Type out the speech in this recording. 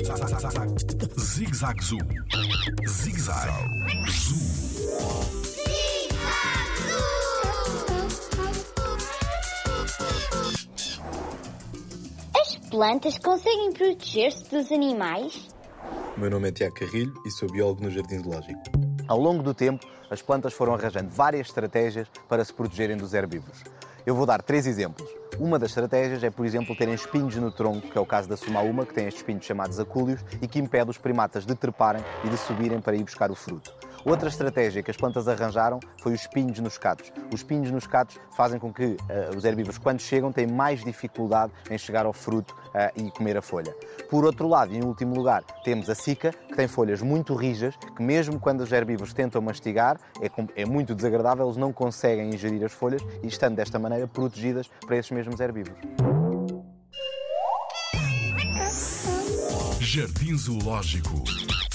Zig-Zag Zoo. Zig-Zag Zoo. As plantas conseguem proteger-se dos animais? O meu nome é Tiago Carrilho e sou biólogo no Jardim Zoológico. Ao longo do tempo, as plantas foram arranjando várias estratégias para se protegerem dos herbívoros. Eu vou dar três exemplos. Uma das estratégias é, por exemplo, terem espinhos no tronco, que é o caso da sumaúma, que tem estes espinhos chamados acúlios e que impede os primatas de treparem e de subirem para ir buscar o fruto. Outra estratégia que as plantas arranjaram foi os espinhos nos catos. Os espinhos nos catos fazem com que uh, os herbívoros, quando chegam, têm mais dificuldade em chegar ao fruto uh, e comer a folha. Por outro lado, e em último lugar, temos a sica, que tem folhas muito rijas, que mesmo quando os herbívoros tentam mastigar, é, é muito desagradável, eles não conseguem ingerir as folhas e estando desta maneira protegidas para esses mesmos herbívoros. Jardim Zoológico.